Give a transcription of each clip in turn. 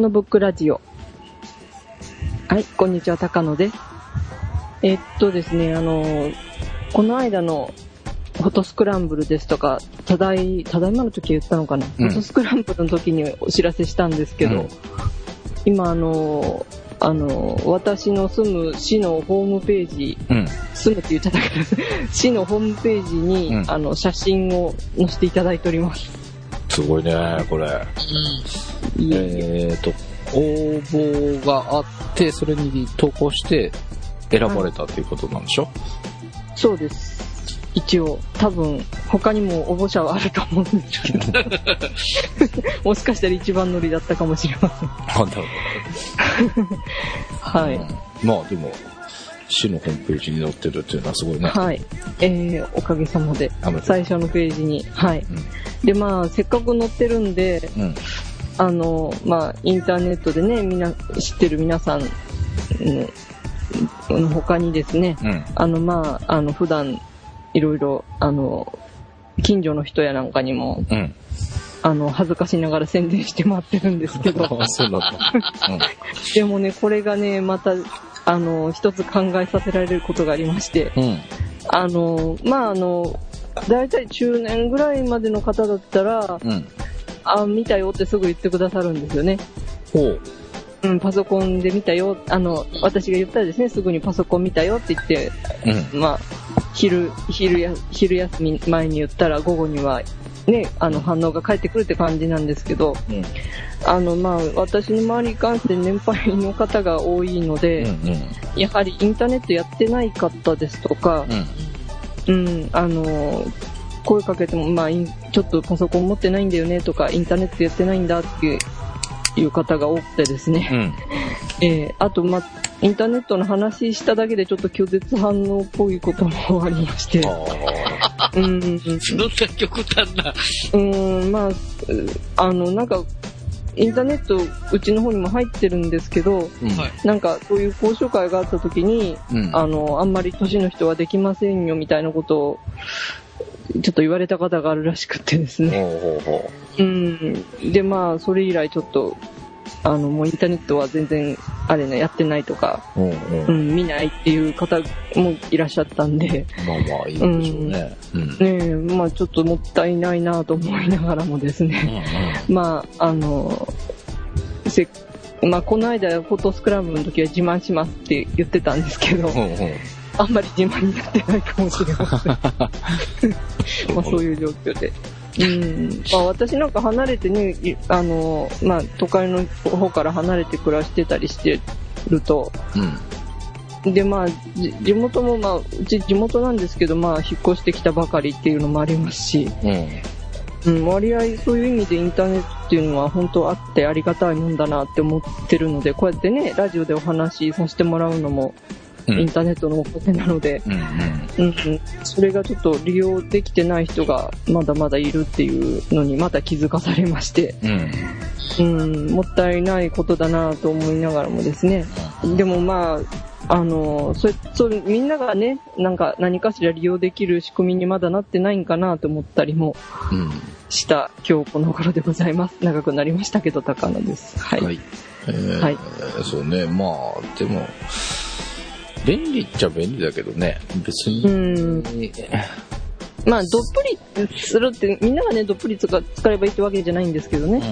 高野ブックラジオ。はい、こんにちは、高野です。えっとですね、あの、この間のフォトスクランブルですとか、ただい、ただいまの時言ったのかな、うんフォトスクランブルの時にお知らせしたんですけど、うん今あの、あの、私の住む市のホームページ、うん。住むって言っちゃったけど、市のホームページに、うんあの、写真を載せていただいております。すごいね、これ。いえいええっ、と、応募があって、それに投稿して選ばれたっていうことなんでしょ、そうです。一応、多分、他にも応募者はあると思うんですけど、もしかしたら一番乗りだったかもしれません。あ、なるほど。はい。うんまあでも、市のホームページに載ってるっていうのはすごいね。はい。えー、おかげさまで、最初のページに、はい。で、まあ、せっかく載ってるんで、うん。あの、まあ、インターネットでね、みんな、知ってる皆さんうんの他にですね、うん。あの、まあ、あの、普段、いろいろ、あの、近所の人やなんかにも、うん。あの、恥ずかしながら宣伝して回ってるんですけど、あ、そうなんだ。でもね、これがね、また、あの、一つ考えさせられることがありまして、うん。うん。あの、まあ、あの、だいたい中年ぐらいまでの方だったら、うん。あ、見たよってすぐ言ってくださるんですよね。ほう。うん、パソコンで見たよ、あの、私が言ったらですね、すぐにパソコン見たよって言って、うん。まあ、昼、昼や、昼休み前に言ったら午後には、ね、あの、反応が返ってくるって感じなんですけど、うん。あの、まあ、私の周りに関して年配の方が多いので、うん。やはりインターネットやってない方ですとか、うん。うん、あの、声かけても、まあ、ちょっとパソコン持ってないんだよねとか、インターネットやってないんだっていう方が多くてですね。うん。えーあと、まあ、インターネットの話しただけでちょっと拒絶反応っぽいこともありまして。あうん、そんな極端な。うん、まあ、うあの、なんか、インターネット、うちの方にも入ってるんですけど、ーうん。はいなんか、そういう交渉会があった時に、うん。あの、あんまり年の人はできませんよ、みたいなことを、ちょっと言われた方があるらしくてですね。ほうほうほうん。で、まあ、それ以来ちょっと、あの、もうインターネットは全然、あれね、やってないとか、う。うんうんう。ん、見ないっていう方もいらっしゃったんで、まあまあ、いいんでしょうね。うん。ねえ、まあちょっともったいないなと思いながらもですね、まあ、あの、せまあ、この間、フォトスクランブルの時は自慢しますって言ってたんですけど、うんうん。あんまり自慢になってないかもしれません。まあ、そういう状況で。うん。まあ、私なんか離れてね、いあの、まあ、都会の方から離れて暮らしてたりしてると、うん。で、まあ、じ地元も、まあ、うち地元なんですけど、まあ、引っ越してきたばかりっていうのもありますし、うん。うん、割合そういう意味でインターネットっていうのは本当あってありがたいもんだなって思ってるので、こうやってね、ラジオでお話しさせてもらうのも、うん。インターネットのおかげなので、うん。うんうん、それがちょっと利用できてない人がまだまだいるっていうのにまた気づかされまして、うん。うん、もったいないことだなと思いながらもですね、でもまあ、あの、それ、それ、みんながね、なんか何かしら利用できる仕組みにまだなってないんかなと思ったりもうん。した今日この頃でございます。長くなりましたけど、高野です。はい。はい。えーはいそうね、まあ、でも、便利っちゃ便利だけどね、別に。うん。まあ、どっぷりするって、みんながね、どっぷり使使えばいいってわけじゃないんですけどね。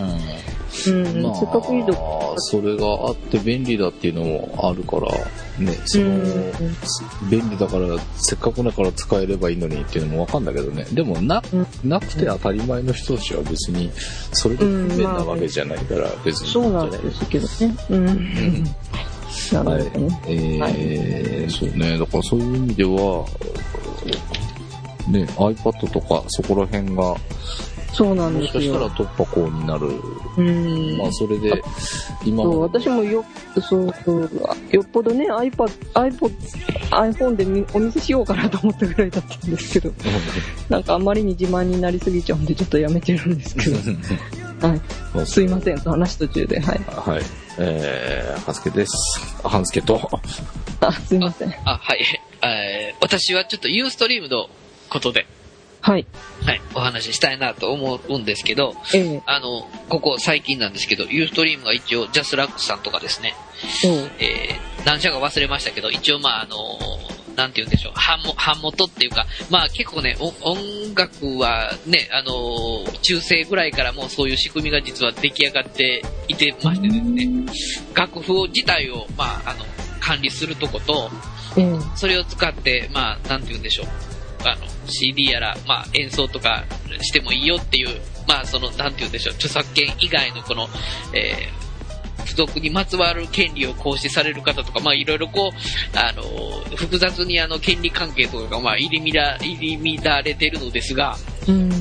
うん。まあ、せっかくいいとこ。それがあって便利だっていうのもあるから、ね、その、うん便利だから、せっかくだから使えればいいのにっていうのもわかんだけどね。でも、な、うんなくて当たり前の人たちは別に、それで不便なわけじゃないから、別にそうなんですけどね。うん。なるほどね。えーそうね、だからそういう意味では、ね、iPad とかそこら辺が、そうなんですもしかしたらよ。突破口になる。うん。まあそれで、今そう、も、私もよ、そうそう、よっぽどね、iPad、iPod、iPhone でみお見せしようかなと思ったぐらいだったんですけど、なんかあまりに自慢になりすぎちゃうんでちょっとやめてるんですけど、はい。まあすいません、話途中で、はい。はい。えー、はすけです。はすけと、あ、すいません。あ、はい。えー私はちょっとユーストリームのことで、はい。はい、お話ししたいなと思うんですけど、ええあの、ここ最近なんですけど、ユーストリームが一応、ジャスラックスさんとかですね、おうえー、何社か忘れましたけど、一応まああのなんて言うんでしょう、版も、版元っていうか、まあ結構ね、お音楽はね、あの中世ぐらいからもうそういう仕組みが実は出来上がっていてましてですね、楽譜自体を、まああの、管理するとこと、ええそれを使って、まあ、なんて言うんでしょう。あの、CD やら、まあ、演奏とかしてもいいよっていう、まあ、その、なんて言うんでしょう。著作権以外のこの、えー、付属にまつわる権利を行使される方とか、まあ、いろいろこう、あの、複雑にあの、権利関係とかが、まあ、入り乱、入り乱れてるのですが、うん。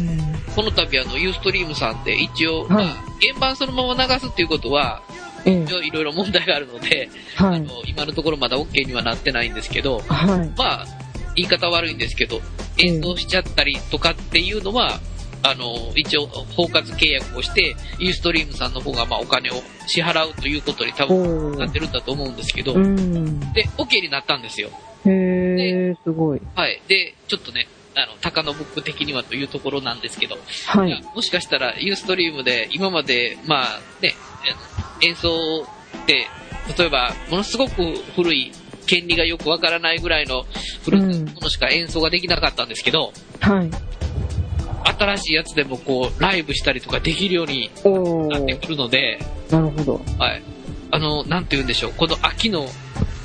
この度あの、ユーストリームさんで一応、はいまあ、原版そのまま流すっていうことは、いろいろ問題があるので、はい。あの、今のところまだ OK にはなってないんですけど、はい。まあ、言い方悪いんですけど、演奏しちゃったりとかっていうのは、あの、一応、包括契約をして、ユーストリームさんの方が、まあ、お金を支払うということに多分おなってるんだと思うんですけど、うん。で、OK になったんですよ。へえ、すごい。はい。で、ちょっとね、あの、高野ブック的にはというところなんですけど、はいもしかしたら、ユーストリームで、今まで、まあ、ね、演奏で、例えば、ものすごく古い、権利がよくわからないぐらいの古いものしか演奏ができなかったんですけど、はい。新しいやつでもこう、ライブしたりとかできるようになってくるので、なるほど。はい。あの、なんて言うんでしょう、この秋の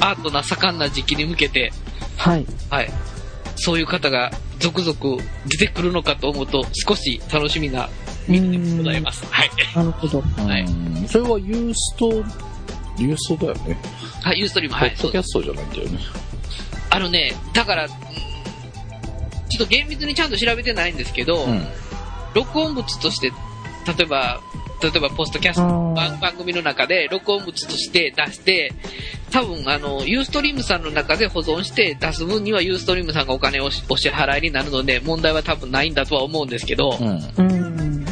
アートな盛んな時期に向けて、はい。はい。そういう方が続々出てくるのかと思うと、少し楽しみな見てでございます。はい。なるほど。はいうんそれはユースト、ユーストだよね。はい、ユーストリーム、ポはい、そうです。ッドキャストじゃないんだよね。あのね、だから、うんちょっと厳密にちゃんと調べてないんですけど、うん。録音物として、例えば、例えばポストキャスト番番組の中で録音物として出して、多分あの、ユーストリームさんの中で保存して出す分にはユーストリームさんがお金をしお支払いになるので問題は多分ないんだとは思うんですけど、うん。うん。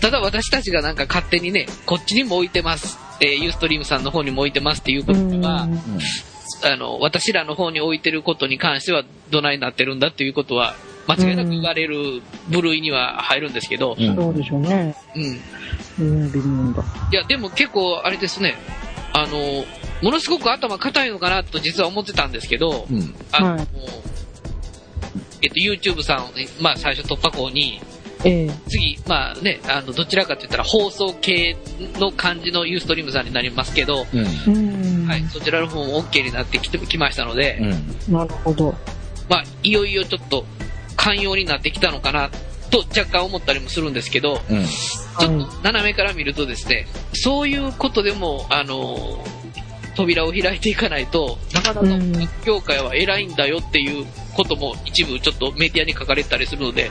ただ私たちがなんか勝手にね、こっちにも置いてます、えーユーストリームさんの方にも置いてますっていうことは、あの、私らの方に置いてることに関してはどないなってるんだっていうことは、間違いなく言われる部類には入るんですけど、うん。そうでしょうね。うん。うん、微妙だ。いや、でも結構あれですね、あの、ものすごく頭固いのかなと実は思ってたんですけど、うん。あの、はいえっと、YouTube さん、まあ最初突破口に、ええ次、まあね、あの、どちらかと言ったら放送系の感じのユーストリームさんになりますけど、うん。うん。はい、そちらの方も OK になってきてきましたので、うん。なるほど。まあ、いよいよちょっと寛容になってきたのかなと若干思ったりもするんですけど、うん。ちょっと斜めから見るとですね、そういうことでも、あの、扉を開いていかないと、なかなかうん業界は偉いんだよっていうことも一部ちょっとメディアに書かれてたりするので、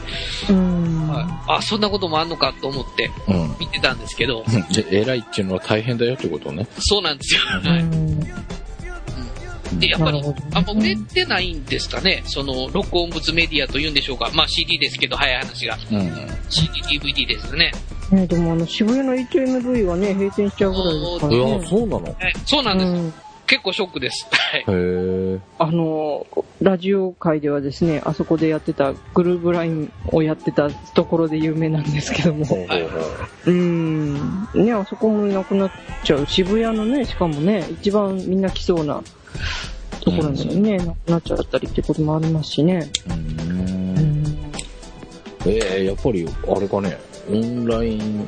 うん。はいあ、そんなこともあんのかと思ってうん。見てたんですけど、で、偉いっていうのは大変だよってことね。そうなんですよ。うはいん。で、やっぱりあんま売れてないんですかね、その、録音物メディアというんでしょうか。まあ CD ですけど、早い話が。うん。CD、DVD ですね。ね、でもあの、渋谷の HMV はね、閉店しちゃうぐらいですからね。そうなの？はい、そうなんです。うん結構ショックです。はい。へえ。あの、ラジオ界ではですね、あそこでやってた、グルーブラインをやってたところで有名なんですけども。ほうほうん。ね、あそこもいなくなっちゃう。渋谷のね、しかもね、一番みんな来そうなところなのにね、なくなっちゃったりってこともありますしね。う。うんん。ええやっぱり、あれかね、オンライン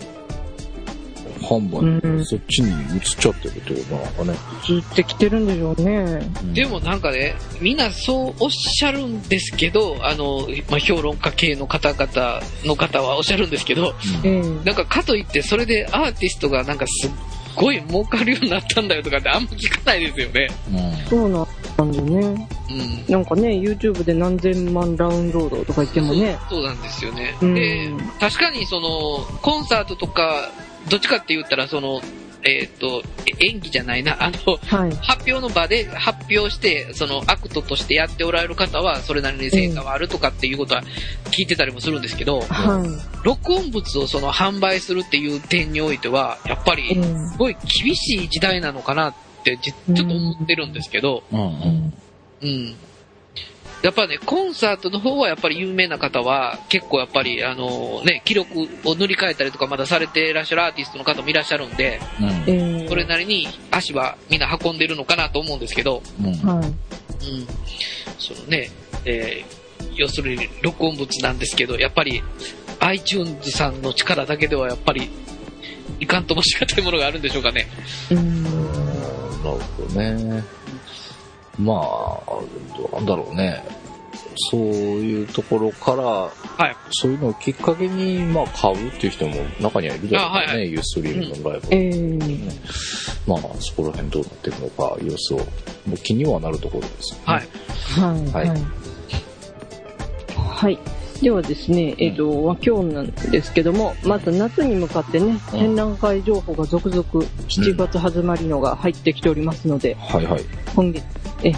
販売、うんそっちに移っちゃってるってことなのかね。ずってきてるんでしょうね。でもなんかね、みんなそうおっしゃるんですけど、あの、まあ、評論家系の方々の方はおっしゃるんですけど、うん、ええなんかかといってそれでアーティストがなんかすっごい儲かるようになったんだよとかってあんま聞かないですよね。うん。そうなんだね。うん。なんかね、YouTube で何千万ダウンロードとか言ってもね。そうそうなんですよね。うんで、確かにその、コンサートとか、どっちかって言ったらその、えっ、と、え演技じゃないな、あの、はい。発表の場で発表して、そのアクトとしてやっておられる方は、それなりに成果はあるとかっていうことは聞いてたりもするんですけど、は録音物をその販売するっていう点においては、やっぱい。り、うんすごい厳しい時代なのかなってじちょっと思ってるんですけど、うん。うん。うん。やっぱね、コンサートの方はやっぱり有名な方は、結構やっぱり、あのね、記録を塗り替えたりとかまだされていらっしゃるアーティストの方もいらっしゃるんで、うん。えーそれなりに足はみんな運んでるのかなと思うんですけど、うん。はい。うん。そのね、えー要するに録音物なんですけど、やっぱり iTunes さんの力だけではやっぱり、いかんともしがたいものがあるんでしょうかね。うん。なるほどね。まあ、どうなんだろうね。そういうところから、はい。そういうのをきっかけに、まあ、買うっていう人も中にはいるだろうね、あはいはユーストリームのライブ。えーまあ、そこら辺どうなっていくのか、様子を、もう気にはなるところですよね。はい。はい。はいはい。はい。ではですね、えっ、と、まあ今日なんですけども、まず夏に向かってね、うん展覧会情報が続々7月始まりのが入ってきておりますので、はいはい。今月、え、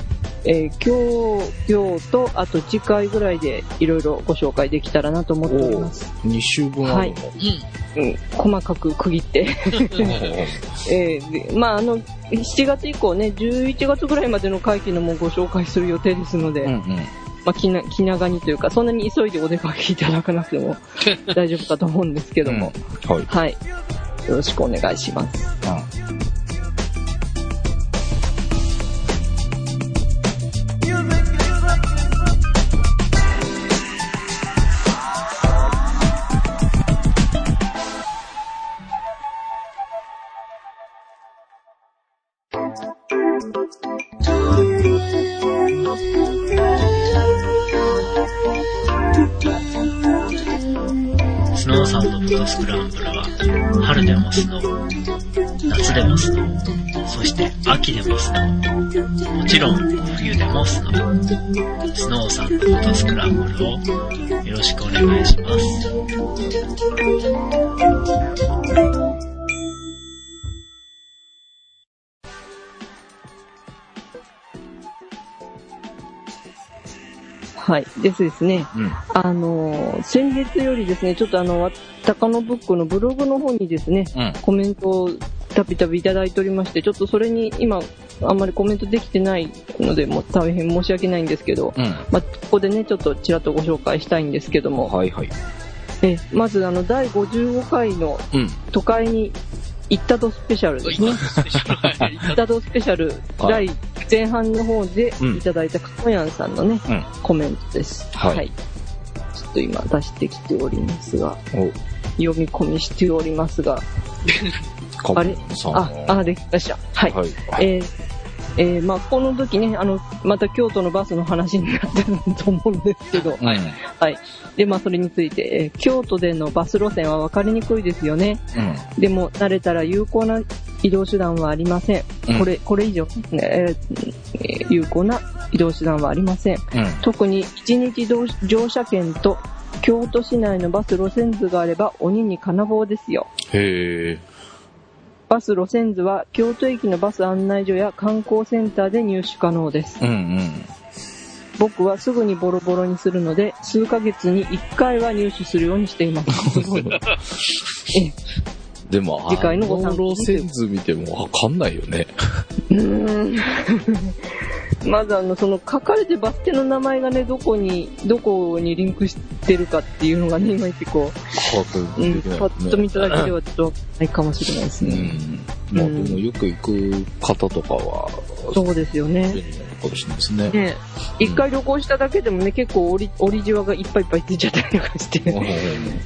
えー今日、今日と、あと次回ぐらいでいろいろご紹介できたらなと思っております。2週分あるの。うん。うん、細かく区切って。えーでまあ、あの、7月以降ね、11月ぐらいまでの会期のもご紹介する予定ですので、うんうん。まあ、気な、気長にというか、そんなに急いでお出かけいただかなくても 大丈夫かと思うんですけども、はい。はい。よろしくお願いします。スそして秋でもスノー、もちろん冬でもスノー。スノーサンドフォトスクランブルをよろしくお願いします。はい。ですですね、うん。あのー先月よりですね、ちょっとあの、わ高野ブックのブログの方にですね、うん。コメントをたびたびいただいておりまして、ちょっとそれに今、あんまりコメントできてないので、もう大変申し訳ないんですけど、うん。まあ、ここでね、ちょっとちらっとご紹介したいんですけども、はいはい。えまずあの、第55回のうん。都会に行ったとスペシャルですね。行ったとスペシャル、はい第前半の方でうんいただいたかこやんさんのね、うん。コメントです。はいちょっと今出してきておりますが、お、読み込みしておりますが、かあれ？あ、あ、できました。はい。はい。えーえーまあ、この時ね、あの、また京都のバスの話になってると思うんですけど、うん。はい。で、まあ、それについて、えー京都でのバス路線は分かりにくいですよね。うん。でも、慣れたら有効な移動手段はありません。うんこれ、これ以上、ねえーえー有効な移動手段はありません。うん。特に一日乗乗車券と京都市内のバス路線図があれば鬼に金棒ですよ。へえ。バス路線図は京都駅のバス案内所や観光センターで入手可能です。うんうん。僕はすぐにボロボロにするので、数ヶ月に1回は入手するようにしています。えでも、次回のご参考路線図見てもわかんないよね。うーん まずあの、その書かれてるバス停の名前がね、どこに、どこにリンクしてるかっていうのがね、いまいちこ把う、うん。パッと見ただけではちょっとないかもしれないですね。うん。まあでもよく行く方とかは、そうですよね。かもしれないですね。ね一回旅行しただけでもね、結構折り、折りじわがいっぱいいっぱいついちゃったりとかして、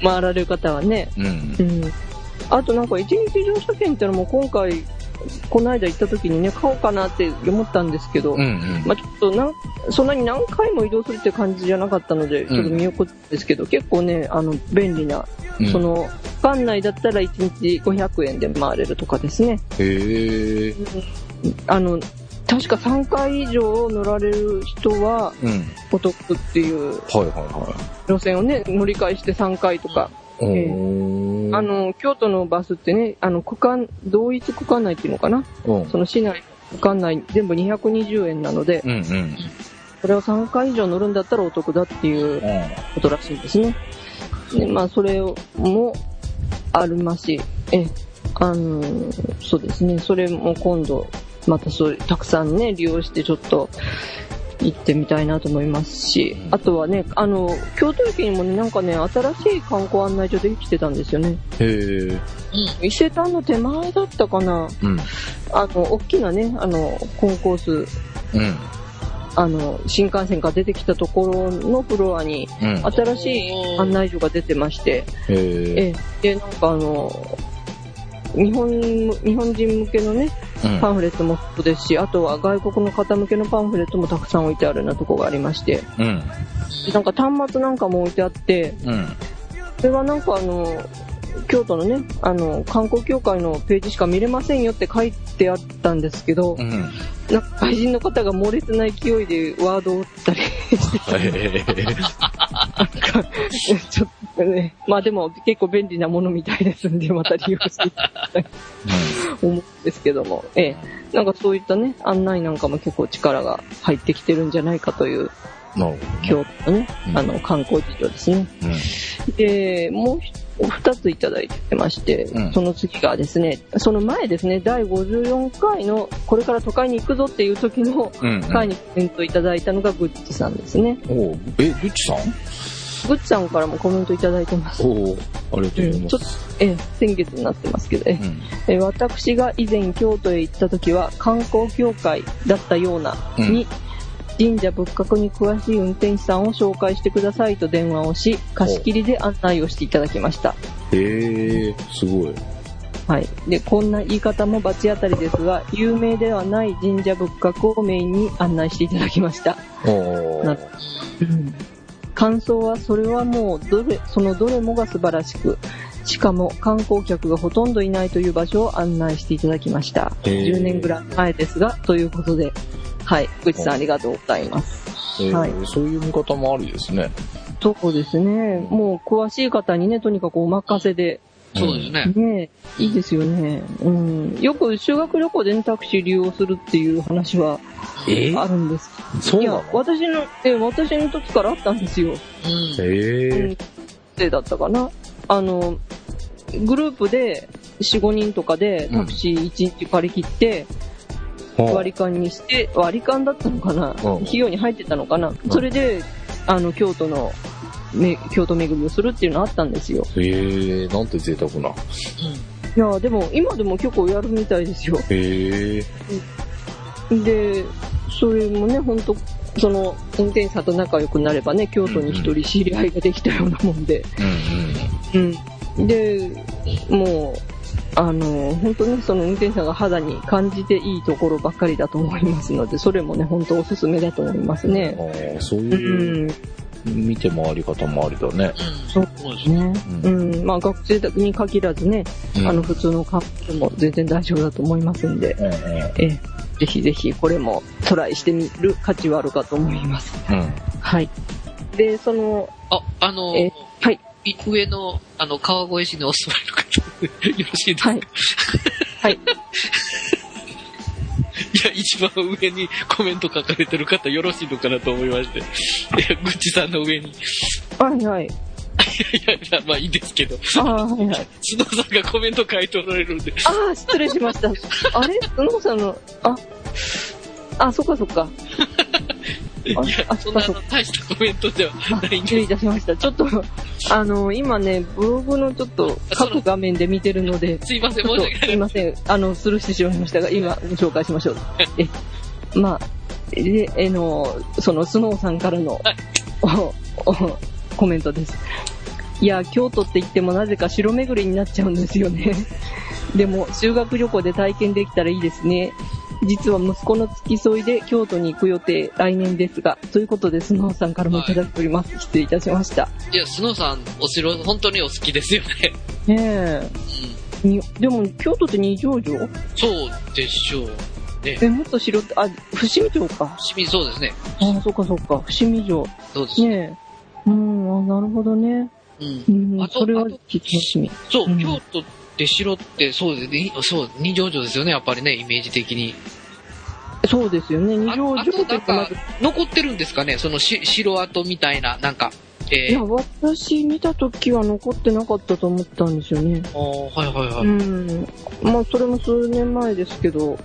回られる方はね。うん。うん。あとなんか一日乗車券ってのも今回、この間行った時にね、買おうかなって思ったんですけど、うんうん。まあちょっとなん、そんなに何回も移動するって感じじゃなかったので、ちょっと見送ったんですけど、結構ね、あの、便利な、うんそ、の、館内だったら1日500円で回れるとかですね。へえ。あの、確か3回以上乗られる人はうん。お得っていう路線をね、乗り換えして3回とか。い。えーあ、の、京都のバスってね、あの、区間、同一区間内っていうのかな？うん。その市内、区間内全部220円なので、うんうん。それを3回以上乗るんだったらお得だっていうことらしいんですね。で、まあ、それもありますし、え、あの、そうですね、それも今度、またそういう、たくさんね、利用してちょっと、行ってみたいなと思いますし、うんあとはね、あの、京都駅にもね、なんかね、新しい観光案内所できてたんですよね。へえ。伊勢丹の手前だったかなうん。あの、大きなね、あの、コンコース、うん。あの、新幹線から出てきたところのフロアに、うん。新しい案内所が出てまして、へえ。ええ、で、なんかあの、日本、日本人向けのね、うんパンフレットもそうですし、あとは外国の方向けのパンフレットもたくさん置いてあるようなとこがありまして、うん。なんか端末なんかも置いてあって、うん。それはなんかあの、京都のね、あの、観光協会のページしか見れませんよって書いてあったんですけど、うん。なんか外人の方が猛烈な勢いでワードを打ったりして へえ。なんか、ちょっとね、まあでも結構便利なものみたいですんで、また利用していただきたいと思うんですけども、ええ、なんかそういったね、案内なんかも結構力が入ってきてるんじゃないかという、ね。京都のね、うんあの、観光事情ですね。うん。で、もうひ二ついただいてまして、うんその次がですね、その前ですね、第54回の、これから都会に行くぞっていう時のうん。回にコメントいただいたのがグッチさんですね。おうえ、グッチさん？グッチさんからもコメントいただいてます。おおありがとうございちょっとます。、ええ、先月になってますけど、えうん。え私が以前京都へ行った時は観光協会だったようなうんに、神社仏閣に詳しい運転手さんを紹介してくださいと電話をし、貸し切りで案内をしていただきました。へえ、すごい。はい。で、こんな言い方も罰当たりですが、有名ではない神社仏閣をメインに案内していただきました。おな感想は、それはもう、どれ、そのどれもが素晴らしく、しかも観光客がほとんどいないという場所を案内していただきました。へー10年ぐらい前ですが、ということで、はい。ぐちさんありがとうございます。えーはいそういう見方もありですね。そうですね。もう詳しい方にね、とにかくお任せで、そうですね。ねいいですよね。うん。よく修学旅行でね、タクシー利用するっていう話はえ？あるんです。いやそうなの、私の、え、私の時からあったんですよ。うん。へえ。生だったかな。あの、グループで4、5人とかでタクシー1日借り切って、割り勘にして、割り勘だったのかな、うん費用に入ってたのかな、それで、あの、京都の、め京都巡りをするっていうのあったんですよ。へえ、なんて贅沢な。いや、でも、今でも結構やるみたいですよ。へえ。で、それもね、本当その、運転手さんと仲良くなればね、京都に一人知り合いができたようなもんで、うんうん。で、もう、あの、本当ね、その運転手さんが肌に感じていいところばっかりだと思いますので、それもね、本当おすすめだと思いますうん。ね。ああ、そうういう、ん、見て回り方もありだね。そうそうですね。ね。うん、まあ学生に限らずね、うんあの、普通のカップルも全然大丈夫だと思いますんで、うんうん。ええ、ぜひぜひこれもトライしてみる価値はあるかと思います。うん。はい。で、その、あ、あの、えはい。い上の、あの、川越市にお住まいの方、よろしいですか、はい。はい。いや、一番上にコメント書かれてる方よろしいのかなと思いまして。いや、ぐっちさんの上に。いはいはい。やいや、まあいいですけど。ああ、はいはい。スノーさんがコメント書いておられるんで。ああ、失礼しました。あれ？スノーさんの、あ、あ、そっかそっか。いやあ、そんな大したコメントではあないん失礼でいたしました。ちょっと、あの、今ね、ブログのちょっと各画面で見てるので、す。すいません、申し訳ない。すいません。あの、スルーしてしまいましたが、今ご紹介しましょう。え、まあ、で、えの、そのスノーさんからの、コメントです。いや、京都って言ってもなぜか城巡りになっちゃうんですよね。でも、修学旅行で体験できたらいいですね。実は息子の付き添いで京都に行く予定、来年ですが、ということで、スノーさんからもいただいております。失礼いたしました。いや、スノーさん、お城、本当にお好きですよね。ねえ。うん。にでも、京都って二条城？そうでしょう。ね。え、もっと城って、あ、伏見城か。清水、そうですね。あ、そっかそっか。伏見城。そうです。ねえ。うん、あ、なるほどね。うん。うん、あとそれは楽しみ。そう、うん京都って城って、そうですね。そう、二条城ですよね、やっぱりね、イメージ的に。そうですよね。二条あ城あとなんか残ってるんですかね、そのし城跡みたいな、なんか、えいや、私見た時は残ってなかったと思ったんですよね。ー、はいはいはい。うん。まあ、それも数年前ですけど、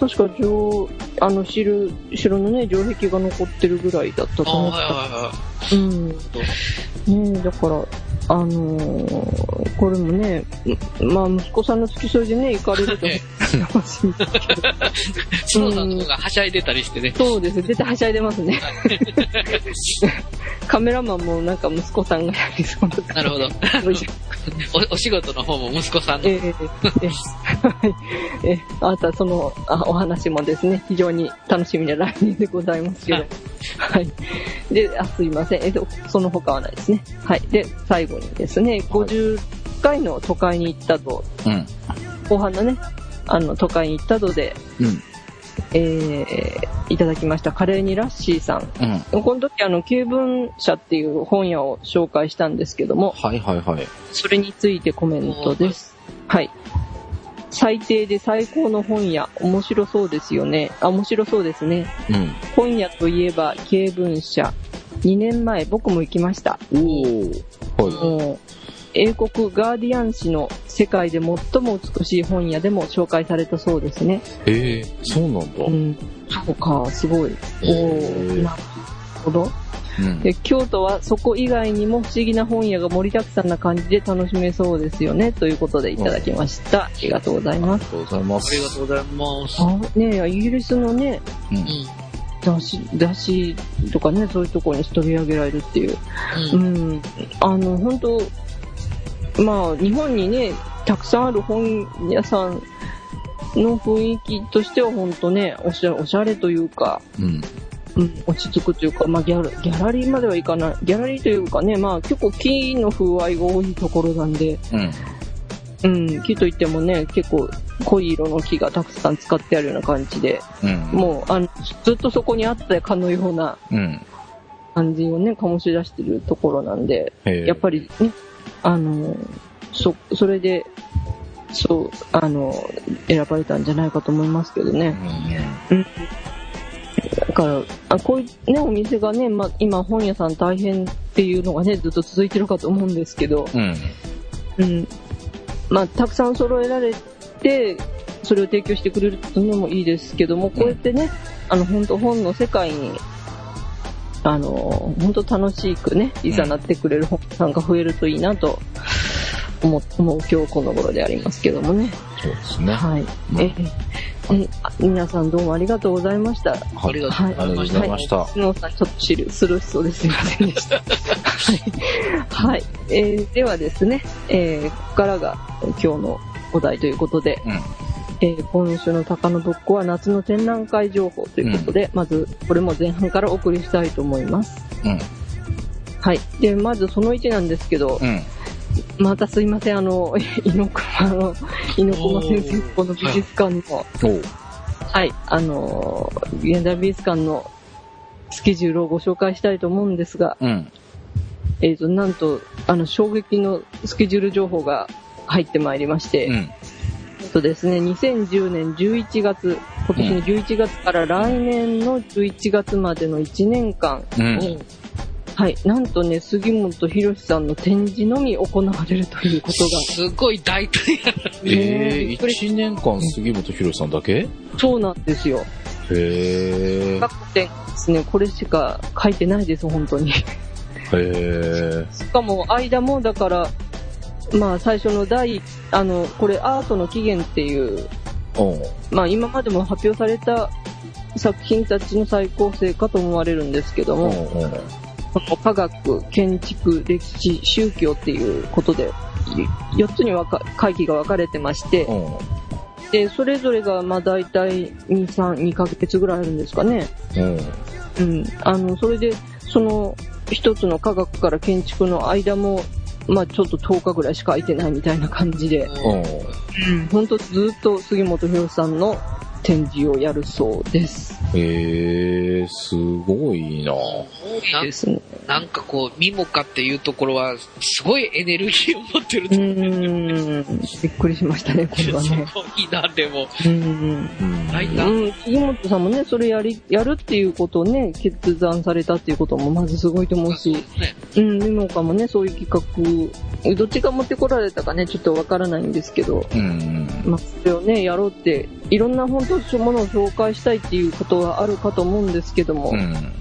確か城、あの、城、城のね、城壁が残ってるぐらいだったとあー思った。はいはいはうん。い。ねえ、だから、あのーこれもね、まあ、息子さんの付き添いでね、行かれるとえ楽しいですけど。さんの方がはしゃいでたりしてね。そうですね、絶対はしゃいでますね。カメラマンもなんか息子さんがやりそうななるほど。おお仕事の方も息子さんの。ええええはい。ええあとはそのあお話もですね、非常に楽しみな来年でございますけど。はい。で、あ、すいません。えっと、その他はないですね。はい。で、最後にですね、50回の都会に行ったと、うん。後半のね、あの、都会に行ったとで、うん。えー、いただきました、カレーにラッシーさん。うん。この時、あの、旧文社っていう本屋を紹介したんですけども、はいはいはい。それについてコメントです。はい。最低で最高の本屋、面白そうですよね。あ、面白そうですね。うん。本屋といえば、経文社。2年前、僕も行きました。おー。はもう英国ガーディアン誌の世界で最も美しい本屋でも紹介されたそうですね。い。ええそうなんだ。うん。そうか、すごい。おへーー、なるほど。うん。で京都はそこ以外にも不思議な本屋が盛りだくさんな感じで楽しめそうですよね。ということでいただきました。ありがとうございます。ありがとうございます。ありがとうございます。あ、ねえ、イギリスのね、うんうん。雑誌、雑誌とかね、そういうところに取り上げられるっていう。う。うんん。あの、本当まあ、日本にね、たくさんある本屋さんの雰囲気としては本当ね、おしゃおしゃれというか、うん。うん、落ち着くというか、まあギャラ、ギャラリーまではいかない。ギャラリーというかね、まあ結構木の風合いが多いところなんで、うん。うん、木といってもね、結構濃い色の木がたくさん使ってあるような感じで、うん。もう、あの、ずっとそこにあったかのようなうん。感じをね、醸し出してるところなんで、やっぱりね、あの、そ、それで、そう、あの、選ばれたんじゃないかと思いますけどね。だから、あこういうね、お店がね、まあ、今本屋さん大変っていうのがね、ずっと続いてるかと思うんですけど、うん。うん。まあ、たくさん揃えられて、それを提供してくれるのもいいですけども、こうやってね、あの、本当本の世界に、あの、本当楽しくね、いざなってくれる本さんが増えるといいなと思思う今日この頃でありますけどもね。そうですね。はい。うんえ皆さんどうもありがとうございました。はいありがとはい。うございました。ありがとうございはい、さん、ちょっとスルースルーしそうですいませんでした。はい。はい。えーではですね、えーここからが今日のお題ということで、うん。えー今週の高野ブックは夏の展覧会情報ということで、まずこれも前半からお送りしたいと思います。うん。はい。で、まずその1なんですけど、うん。またすいません、あの、猪熊の、猪熊先生のこの美術館の。はい、あのー、現代美術館のスケジュールをご紹介したいと思うんですが、うん。えっ、と、なんと、あの、衝撃のスケジュール情報が入ってまいりまして、うん。えっとですね、2010年11月、今年の11月から来年の11月までの1年間、うん。はい、なんとね、杉本博さんの展示のみ行われるということが、すごい大胆やな。ええびっくり一年間杉本博さんだけ？そうなんですよ。へえ。各店ですね、これしか書いてないです、本当に。へえ。しかも、間も、だから、まあ、最初の第、あの、これ、アートの起源っていう、おう。まあ、今までも発表された作品たちの再構成かと思われるんですけども、科学、建築、歴史、宗教っていうことで、4つに会議が分かれてまして、で、それぞれが、まあ、大体2、3、2ヶ月ぐらいあるんですかね。おううん。あの、それで、その、一つの科学から建築の間も、まあ、ちょっと10日ぐらいしか空いてないみたいな感じで、うん、本当ずっと杉本博さんの展示をやるそうです。へえ、すごいな。なですね。なんかこう、ミモカっていうところは、すごいエネルギーを持ってるうと思ーん、びっくりしましたね、これはすね。ごいな、でも。うん。うん。はいなうん、杉本さんもね、それやり、やるっていうことをね、決断されたっていうこともまずすごいと思うし、ね、うん、ミモカもね、そういう企画、どっちが持ってこられたかね、ちょっとわからないんですけど、うん。まあ、それをね、やろうって、いろんな本当ものを紹介したいっていうことはあるかと思うんですけども、うん。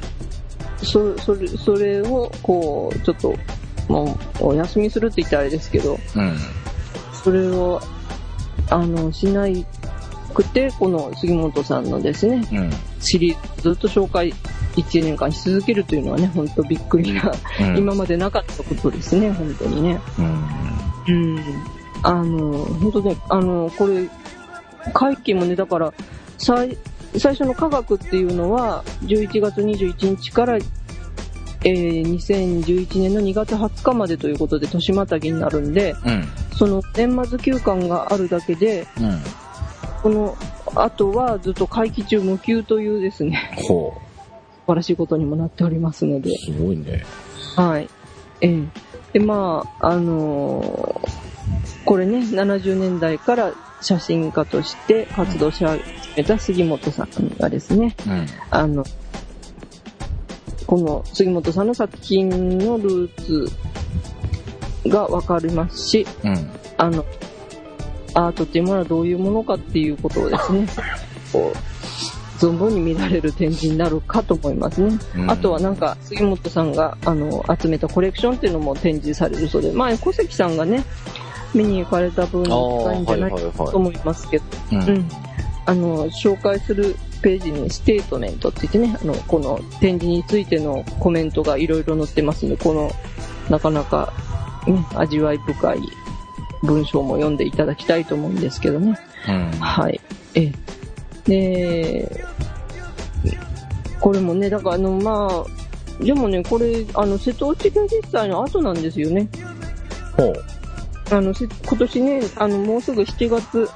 そそれ、それを、こう、ちょっと、もう、お休みするって言ったらあれですけど、うん。それを、あの、しないくて、この杉本さんのですね、うん。シリーズずっと紹介1年間し続けるというのはね、本当びっくりな、うん。今までなかったことですね、本当にね。うん。うん。あの、本当ね、あの、これ、会期もね、だから、最、最初の科学っていうのは、11月21日から、えー、2011年の2月20日までということで、年またぎになるんで、うん。その年末休館があるだけで、うん。この後はずっと会期中無休というですね、ほ素晴らしいことにもなっておりますのでう。、すごいね。はい。ええで、まあ、あのーこれね、70年代から写真家として活動し始めた杉本さんがですね、うん。あの、この杉本さんの作品のルーツがわかりますし、うん。あの、アートっていうものはどういうものかっていうことをですね、こう、存分に見られる展示になるかと思いますね。うんあとはなんか、杉本さんが、あの、集めたコレクションっていうのも展示されるそうで、前、小関さんがね、見に行かれた分近いんじゃないはいはいはと思いますけど、い。う。うんん。あの、紹介するページにステートメントって言ってね、あの、この展示についてのコメントがいろいろ載ってますんで、この、なかなか、ね、味わい深い文章も読んでいただきたいと思うんですけどね。うん。はい。ええ。で、これもね、だからあの、まあ、でもね、これ、あの、瀬戸内芸術祭の後なんですよね。ほう。あの、せ今年ね、あの、もうすぐ7月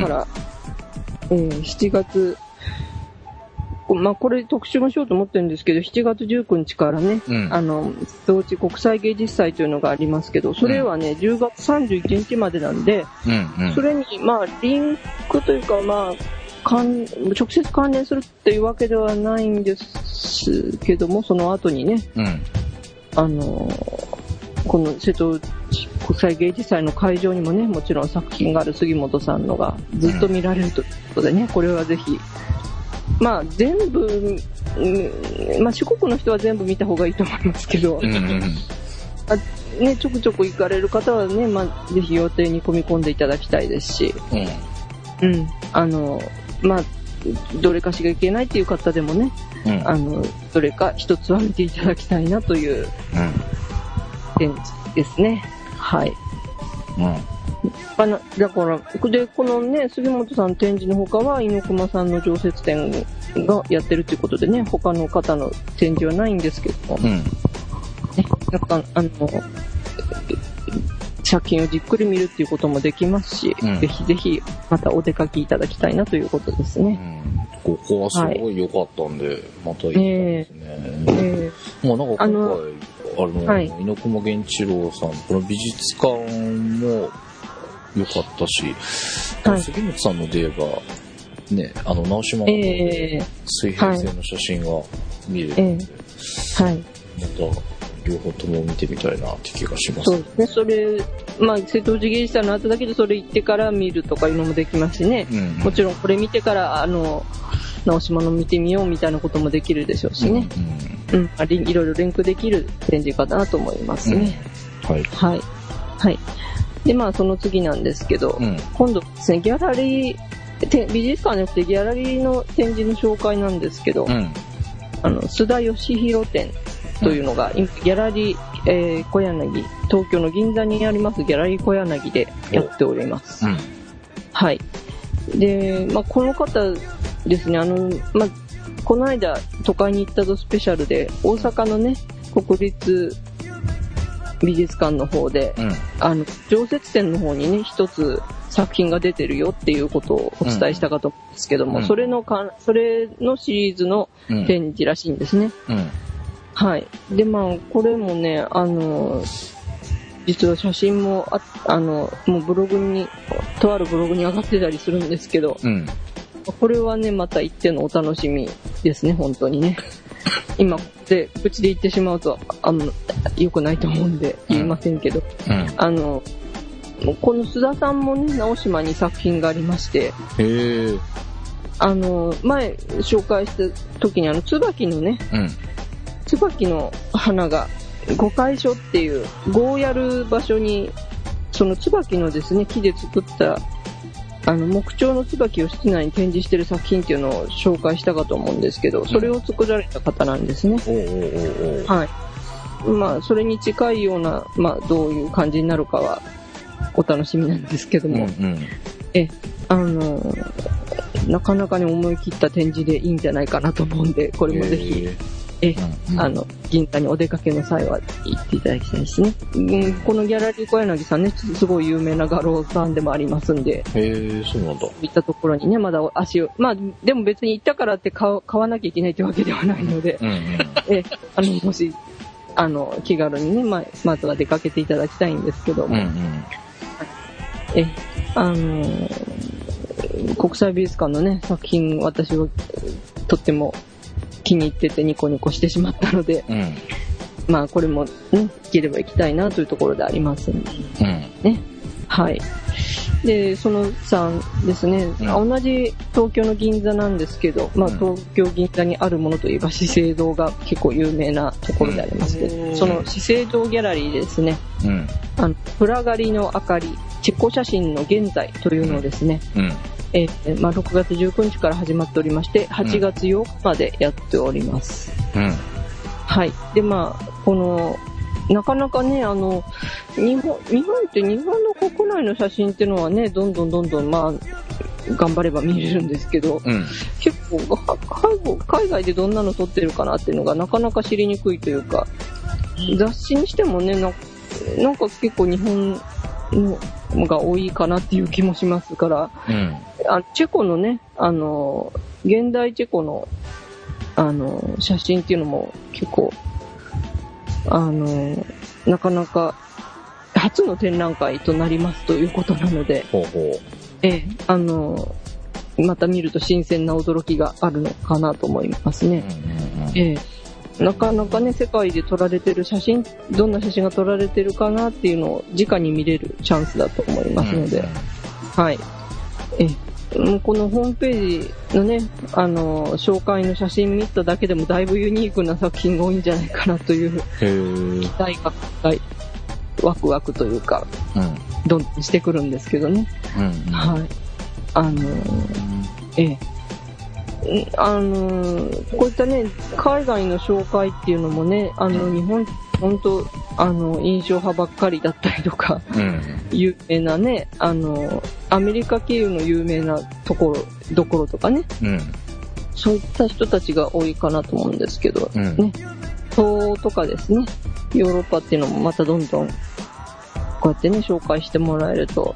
から、えー7月、こまあ、これ特集もしようと思ってるんですけど、7月19日からね、うん。あの、瀬戸内国際芸術祭というのがありますけど、それはね、10月31日までなんで、うん。うん。それに、まあ、リンクというか、まあ、関直接関連するっていうわけではないんですけども、その後にね、うん。あのーこの瀬戸内国際芸術祭の会場にもね、もちろん作品がある杉本さんのがずっと見られるということでね、これはぜひ、まあ全部、うんまあ四国の人は全部見た方がいいと思いますけど、うん。うん。ね、ちょくちょく行かれる方はね、まあぜひ予定に込み込んでいただきたいですし、うん。うん、あの、まあ、どれかしがいけないっていう方でもね、うん。あの、どれか一つは見ていただきたいなという展示ですね。はい。うん。あのだから、で、このね、杉本さん展示の他は、猪熊さんの常設展がやってるということでね、他の方の展示はないんですけども、うん。ね、なんか、あの、作品をじっくり見るっていうこともできますし、うんぜひぜひまたお出かけいただきたいなということですね。うん。ここはすごい良かったんで、また行きたいですね。えまあなんか今回、ああの、のはい猪熊源一郎さん、この美術館も良かったし、はい杉本さんので言えば、ね、あの、直島の水平線の写真が見れるんで、ー、はい。また両方とも見てみたいなって気がします。そうですね。それ、まあ、瀬戸内芸術祭の後だけど、それ行ってから見るとかいうのもできますしね。うん。もちろんこれ見てから、あの、直島の見てみようみたいなこともできるでしょうしね。うん。あリンいろいろリンクできる展示かなと思いますね。うん。はい。はい。はい。で、まあ、その次なんですけど、うん。今度ですね、ギャラリー、て美術館じゃなくてギャラリーの展示の紹介なんですけど、うん。あの、須田義弘展というのが、今ギャラリー、えー小柳、東京の銀座にありますギャラリー小柳でやっております。うん。はい。で、まあ、この方ですね、あの、まあ、この間、都会に行ったぞスペシャルで、大阪のね、国立美術館の方で、うん。あの、常設展の方にね、一つ作品が出てるよっていうことをお伝えしたかと思うんですけども、うんそれのか、それのシリーズのうん。展示らしいんですね。うん。はい。で、まあ、これもね、あの、実は写真もあ、あの、もうブログに、とあるブログに上がってたりするんですけど、うん。これはね、また行ってのお楽しみですね、本当にね。今、で、口で言ってしまうと、あんま良くないと思うんで言いませんけど、うん。あの、この須田さんもね、直島に作品がありまして。あの、前紹介した時にあの、椿のね、うん。椿の花が、五海所っていう、碁をやる場所に、その椿のですね、木で作った、あの、木彫の椿を室内に展示してる作品っていうのを紹介したかと思うんですけど、それを作られた方なんですね。おうおうおうおう。はい。まあ、それに近いような、まあ、どういう感じになるかは、お楽しみなんですけどうんも、うん。あの、なかなかね、思い切った展示でいいんじゃないかなと思うんで、これもぜひ、えうんうんあの、銀座にお出かけの際は行っていただきたいですね。うん、このギャラリー小柳さんね、すごい有名な画廊さんでもありますんで、へえ、そうなんだ。行ったところにね、まだ足を、まあ、でも別に行ったからって買わなきゃいけないってわけではないので、うんうん。え、あの、もし、あの、気軽にね、まあ、まずは出かけていただきたいんですけども、うんうん。え、あのー国際美術館のね、作品、私はとっても気に入っててニコニコしてしまったので、うん。まあこれもね、行ければ行きたいなというところでありますんでうん。はい。で、その3ですね、うん同じ東京の銀座なんですけど、まあうん東京銀座にあるものといえば資生堂が結構有名なところでありまして、うんその資生堂ギャラリーでですね、うん。あの、プラガリの明かり、チェコ写真の現在というのをですね、うん。えーまあ、6月19日から始まっておりまして、8月8日までやっております。うん。はい。で、まあ、この、なかなかね、あの、日本、日本って日本の国内の写真っていうのはね、どんどんどんどん、まあ、頑張れば見れるんですけど、うん。結構、は海外でどんなの撮ってるかなっていうのがなかなか知りにくいというか、雑誌にしてもね、ななんか結構日本のが多いかなっていう気もしますから、うん。あチェコのね、あの、現代チェコの、あの、写真っていうのも結構、あの、なかなか、初の展覧会となりますということなので、ほうほええ、あの、また見ると新鮮な驚きがあるのかなと思いますう。ね。うんうんええ。なかなかね、世界で撮られてる写真、どんな写真が撮られてるかなっていうのを直に見れるチャンスだと思いますので、はい。えこのホームページのね、あの、紹介の写真見ただけでもだいぶユニークな作品が多いんじゃないかなという。期待が、はいワクワクというか、うん。どんどんしてくるんですけどね。うん。はい。あの、ええ。んあのこういったね、海外の紹介っていうのもね、あの、日本、本当あの、印象派ばっかりだったりとか、うん。有名なね、あの、アメリカ経由の有名なところ、どころとかね、うん。そういった人たちが多いかなと思うんですけど、うん。ね東欧とかですね、ヨーロッパっていうのもまたどんどん、こうやってね、紹介してもらえると、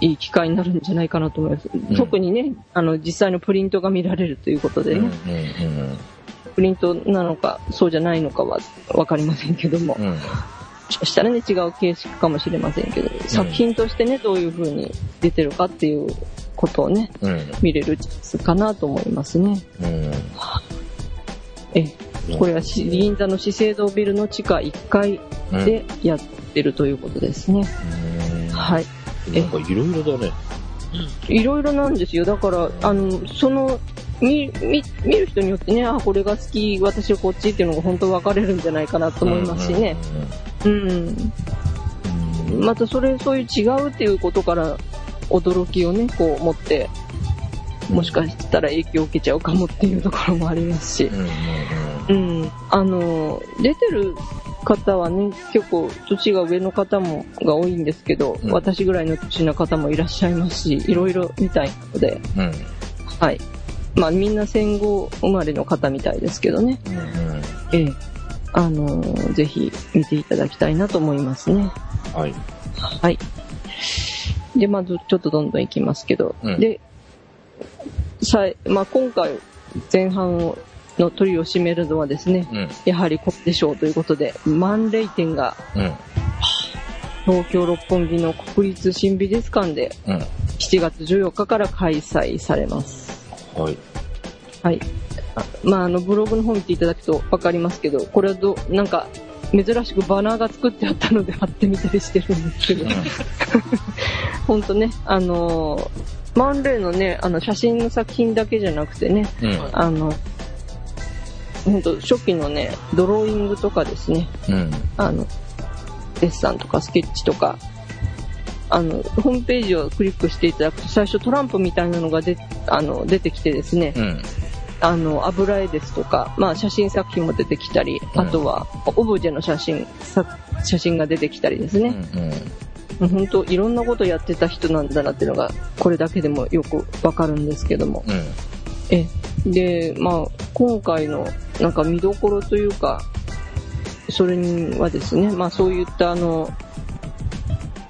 いい機会になるんじゃないかなと思います。ん特にね、あの、実際のプリントが見られるということでうん。ね、うん。プリントなのか、そうじゃないのかはわかりませんけども、うん。もしたらね、違う形式かもしれませんけど、作品としてね、どういう風に出てるかっていうことをね、うん。見れるかなと思いますね。うん。ええ、これはし銀座の資生堂ビルの地下1階うん。でやってるということですね。うん、はい。なんかいろいろだね。いろいろなんですよ。だから、あの、その、見、見、見る人によってね、あ、これが好き、私はこっちっていうのが本当分かれるんじゃないかなと思いますしね。うん。うん。またそれ、そういう違うっていうことから、驚きをね、こう持って、もしかしたら影響を受けちゃうかもっていうところもありますしう。ん。あの、出てる方はね、結構年が上の方もが多いんですけど、うん私ぐらいの年の方もいらっしゃいますし、いろいろみたいなので、うん。はい。まあみんな戦後生まれの方みたいですけどね。うん。ええ。あのぜひ見ていただきたいなと思いますね。はい。はい。で、まずちょっとどんどんいきますけど、うんで、さいまあ、今回前半の鳥を占めるのはですね、うん。やはりこれでしょうということで、万霊展がうん。東京六本木の国立新美術館でうん。7月14日から開催されます。はい。はい。あまあ、あの、ブログの方見ていただくとわかりますけど、これはど、なんか、珍しくバナーが作ってあったので貼ってみたりしてるんですけど、ほん とね、あのー、マンレーのね、あの、写真の作品だけじゃなくてね、うん。あの、ほんと初期のね、ドローイングとかですね、うん。あの、デッサンとかスケッチとか、あの、ホームページをクリックしていただくと、最初トランプみたいなのがであの出てきてですね、うん。あの、油絵ですとか、まあ写真作品も出てきたり、うんあとはオブジェの写真、さ写真が出てきたりですうん。う本当いろんなことやってた人なんだなっていうのが、これだけでもよくわかるんですけども。うん。え、で、まあ、今回のなんか見どころというか、それにはですね、まあそういったあの、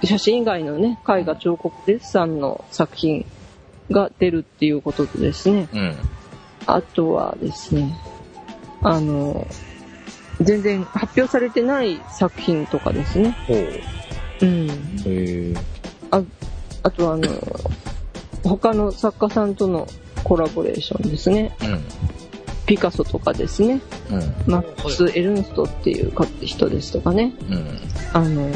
写真以外のね、絵画彫刻デッサンの作品が出るっていうこととですね、うん。あとはですね、あの、全然発表されてない作品とかですね。ほう。うん。へえ。あとはあの、他の作家さんとのコラボレーションですね。うん。ピカソとかですね。うん。マックス・エルンストっていうか人ですとかね。うん。あの、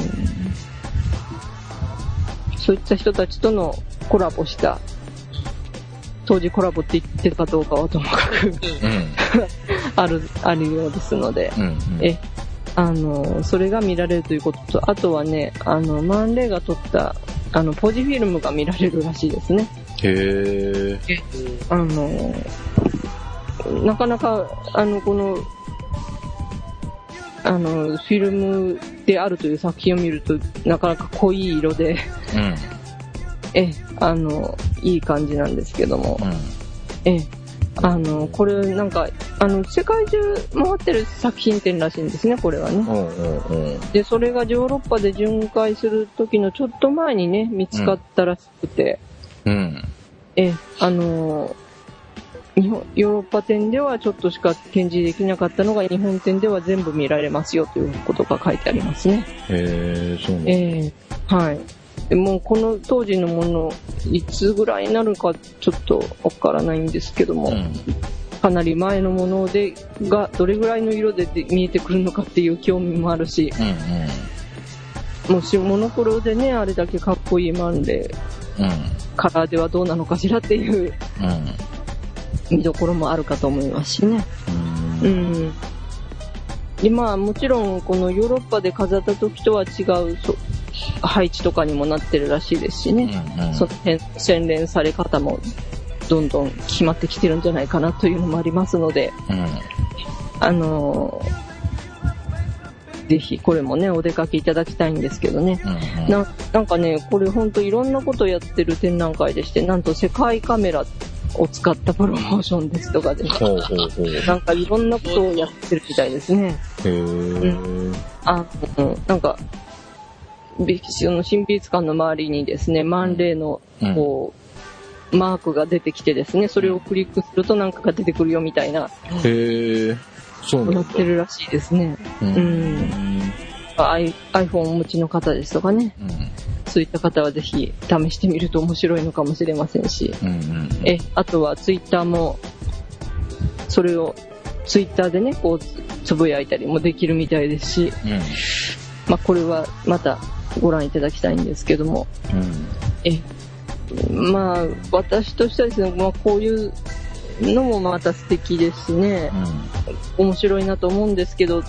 そういった人たちとのコラボした、当時コラボって言ってたかどうかはともかくうん。ある、あるようですので、うん。え、あの、それが見られるということと、あとはね、あの、マンレーが撮った、あの、ポジフィルムが見られるらしいですね。へえ。あの、なかなか、あの、この、あの、フィルムであるという作品を見ると、なかなか濃い色で、うん。え、あの、いい感じなんですけども、うん。え、あの、これなんか、あの、世界中回ってる作品展らしいんですね、これはね。うん。うん。うん。で、それがヨーロッパで巡回する時のちょっと前にね、見つかったらしくて、うん。え、あのー日本、ヨーロッパ展ではちょっとしか展示できなかったのが、日本展では全部見られますよということが書いてありますね。へえ、そうなんだ。ええはい。でもうこの当時のもの、いつぐらいになるかちょっとわからないんですけども、うん。かなり前のもので、がどれぐらいの色でで見えてくるのかっていう興味もあるし、うん。もしモノクロでね、あれだけかっこいいマンで、うん。カラーではどうなのかしらっていううん。見どころもあるかと思いますしね。う。うんん。で、まあもちろんこのヨーロッパで飾った時とは違うそ配置とかにもなってるらしいですしね。うん。その辺洗練され方もどんどん決まってきてるんじゃないかなというのもありますので、うん。あのーぜひこれもね、お出かけいただきたいんですけどね。うん。ななんかね、これほんといろんなことやってる展覧会でして、なんと世界カメラを使ったプロモーションですとかで、ほうほうほう。なんかいろんなことをやってるみたいですね。へえ。あの、なんか、美その新美術館の周りにですね、マンレーの、こう、マークが出てきてですね、それをクリックするとなんかが出てくるよみたいな、へえ。そうなんだ。やってるらしいですね。ううん。IPhone をお持ちの方ですとかね、うん。そういった方はぜひ試してみると面白いのかもしれませんし、うん。うん。え、あとはツイッターも、それをツイッターでね、こうつ、つぶやいたりもできるみたいですし、うん。まあ、これはまたご覧いただきたいんですけども、うん。え、まあ、私としてはですね、まあ、こういうのもまた素敵ですしね、面白いなと思うんですけど、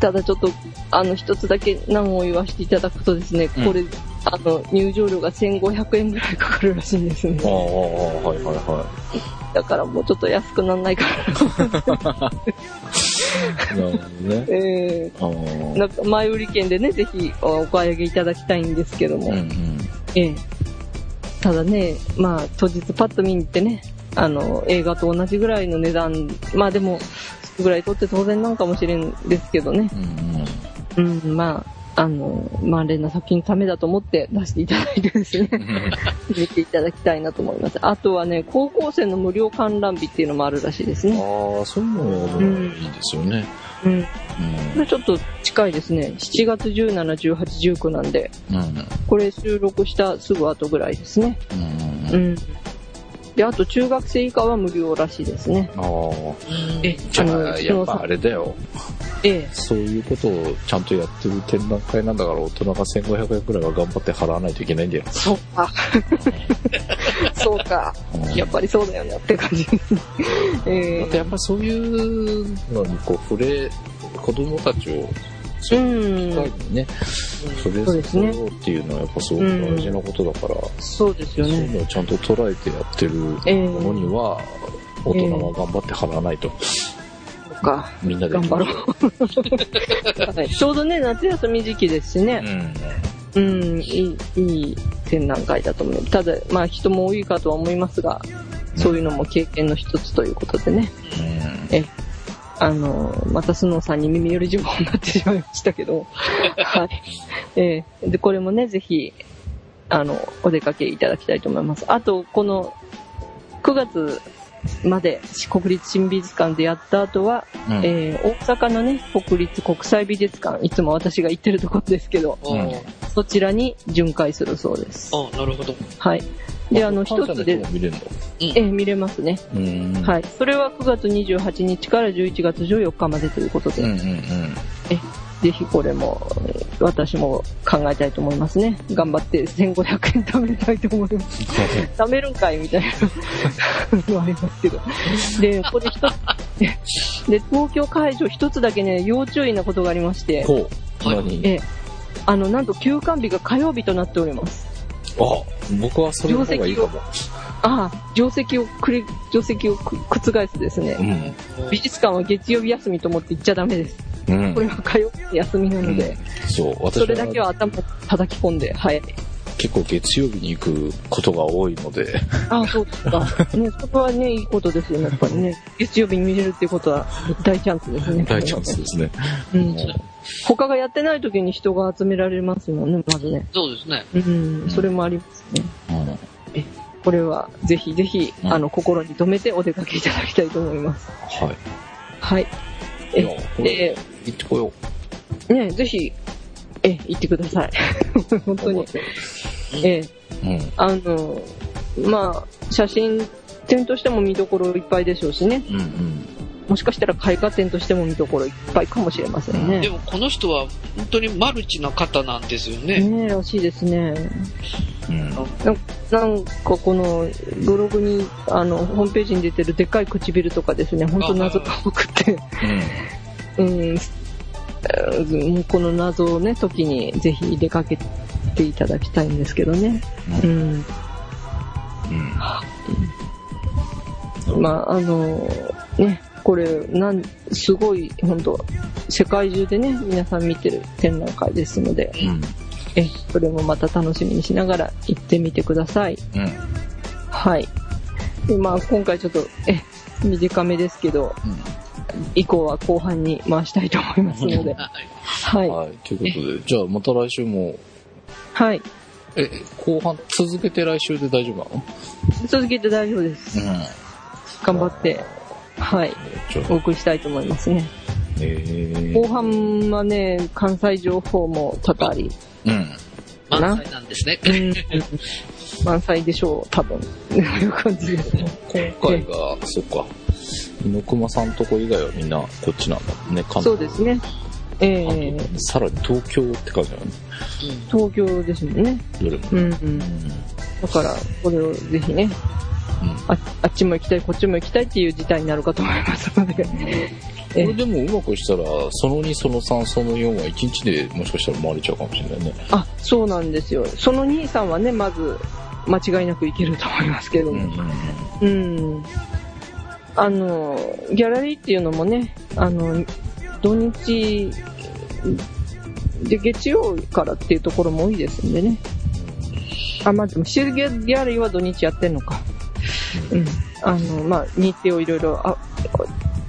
ただちょっと、あの、一つだけ難を言わせていただくとですね、うんこれ、あの、入場料が1500円ぐらいかかるらしいんですねああ、。はいはいはだからもうちょっと安くなんないかな。い。なるほどね。えああ。ー、なんか前売り券でね、ぜひお買い上げいただきたいんですけども、うんうん。ええただね、まあ、当日パッと見に行ってね、あの、映画と同じぐらいの値段、まあでも、ぐらい取って当然なんかもしれんですけどね。うんうん、まあ、あの、まあ、連な作品のためだと思って出していただいてですね、見ていただきたいなと思います。あとはね、高校生の無料観覧日っていうのもあるらしいですね。ああ、そういうのやるのいいですよね。うん。うこれちょっと近いですね。7月17、18、19なんで、ん。うん。これ収録したすぐ後ぐらいですね。うん。うん。で、あと中学生以下は無料らしいですね。ああ。え、じゃあやっぱあれだよ。ええ。そういうことをちゃんとやってる展覧会なんだから、大人が1500円くらいは頑張って払わないといけないんだよ。そうか。そうか。うんやっぱりそうだよねって感じですね。えだってやっぱりそういうのにこう触れ、子供たちを、えそうういう機ん。会にね、触れそうっていうのはやっぱすごく大事なことだから、そうですよね。そういうのをちゃんと捉えてやってるええものには、大人は頑張って払わないと。そうか。みんなで頑張ろう。はい、ちょうどね、夏休み時期ですしね。うん、いい、いい展覧会だと思う。ただ、まあ人も多いかとは思いますが、そういうのも経験の一つということでね。うん。え、あの、またスノーさんに耳寄り情報になってしまいましたけど、はい。えーで、これもね、ぜひ、あの、お出かけいただきたいと思います。あと、この、9月まで国立新美術館でやった後は、うんえー大阪のね、国立国際美術館、いつも私が行ってるところですけど、そちらに巡回するそうです。あなるほど。はい。で、あの、一つで、えー見れますね。うん。はい。それは9月28日から11月14日までということで、うんうんうん。ぜひこれも、えー私も考えたいと思いますね。頑張って1500円貯めたいと思います。貯めるんかいみたいなのも ありますけど。で、これ一つ、で、東京会場一つだけね、要注意なことがありまして、えーあの、なんと休館日が火曜日となっております。あ、僕はそれの方がいいかも。ああ、定石をくれ、定石をく覆すですね。うん。美術館は月曜日休みと思って行っちゃダメです。うんこ。れは火曜日休みなので、そう、私それだけはは頭叩き込んで、はい。結構月曜日に行くことが多いので、ああ、そうですか。ね、そこはね、いいことですよね、やっぱりね。月曜日に見れるっていうことは大チャンスですね。大チャンスですね。うん。他がやってない時に人が集められますもんね、まずね。そうですね。うん、それもありますね。うんこれは、ぜひぜひ、うんあの、心に留めてお出かけいただきたいと思います。はい。はい。え、これで、行ってこよね、ぜひ、え、行ってください。本う。当に。えうん。あの、まあ、写真展としても見どころいっぱいでしょうしね。うんうん。もしかしたら絵画展としても見どころいっぱいかもしれませんね。でもこの人は本当にマルチな方なんですよね。ねえ、らしいですね。うん。ななんかこのブログに、あの、ホームページに出てるでっかい唇とかですね、本当謎が多くて、うん、うこの謎をね、時にぜひ出かけていただきたいんですけどね。ううん。うん。まあ、あの、ね、これ、なん、すごい、本当世界中でね、皆さん見てる展覧会ですので、うん。え、それもまた楽しみにしながら行ってみてください。うん。はい。でまあ、今回ちょっと、え、短めですけど、以降は後半に回したいと思いますので、はい。はい。ということで、じゃあまた来週も、はい。え、後半続けて来週で大丈夫なの？続けて大丈夫です。ん。頑張って、はい。お送りしたいと思いますね。え後半はね、関西情報も多々あり、うん。満載なんですね。うん満載でしょう、多分。という感じですね。今回が、そっか。猪熊さんとこ以外はみんなこっちなんだもんね、関そうですね。え関え東さらに東京って感じだよね。東京ですもんね。どれも。うんうん。うん。だから、これをぜひね、ああっちも行きたい、こっちも行きたいっていう事態になるかと思いますので。こえれでもうまくしたら、その2、その3、その4は1日でもしかしたら回れちゃうかもしれないね。あ、そうなんですよ。その兄さんはね、まず、間違いなく行けると思いますけども。うん。あの、ギャラリーっていうのもね、あの、土日、で、月曜からっていうところも多いですんでね。あ、まあ、でも、シェルギャラリーは土日やってんのか。うん。あの、まあ、日程をいろいろ、あ、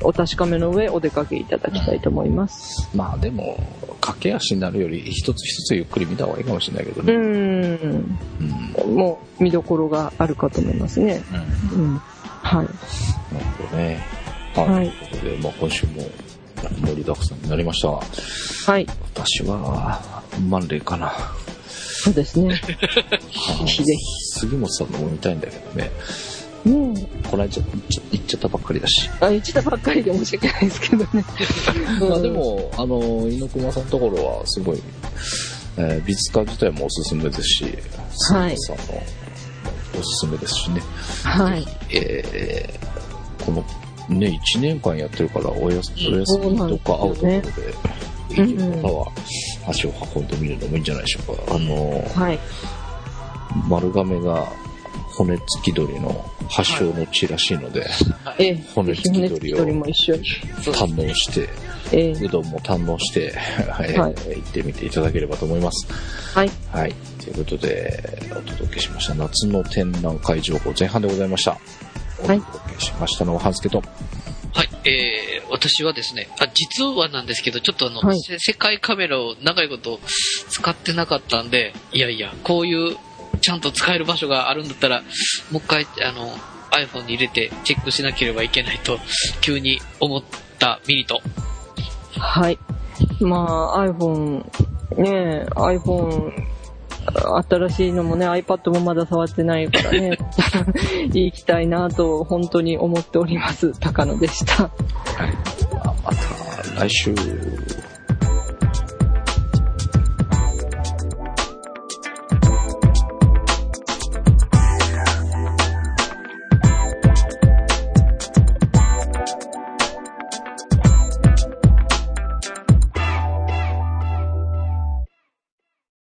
お確かめの上お出かけいただきたいと思います。まあでも、駆け足になるより一つ一つゆっくり見た方がいいかもしれないけどうね。ん。うん。もう見どころがあるかと思いますね。うんうん。はい。なるほどね。はい。はいということで、まあ今週も盛りだくさんになりましたが、はい。私は、万例かな。そうですね。ひぜ杉本さんのも見たいんだけどね。ねこの間ちゃ言っちゃったばっかりだし。え。あ、言ってたばっかりで申し訳ないですけどね。ま あでも、あの、猪熊さんのところはすごい、えー美術館自体もおすすめですし、はいさんもおすすめですしね。はい。えーこのね、1年間やってるからおやすお休みとか会うところで、うんいい方は足を運んでみるのもいいんじゃないでしょうか。あの、はい。丸亀が骨付き鳥の発祥の地らしいので、ええ。骨付き骨鳥を鳥も一緒に。そう堪能して、ええ。うどんも堪能して、はいはい行ってみていただければと思います。はい。はい。ということで、お届けしました夏の展覧会情報前半でございました。おはい届けしましたのは、ハンスケと。はい、えー、私はですね、あ、実はなんですけど、ちょっとあの、はいせ世界カメラを長いこと使ってなかったんで、いやいや、こういう、ちゃんと使える場所があるんだったら、もう一回、あの、iPhone に入れてチェックしなければいけないと、急に思ったミリト。はい。まあ、iPhone、ねえ、iPhone、新しいのもね、iPad もまだ触ってないからね、行きたいなと、本当に思っております。高野でした。はい。また来週。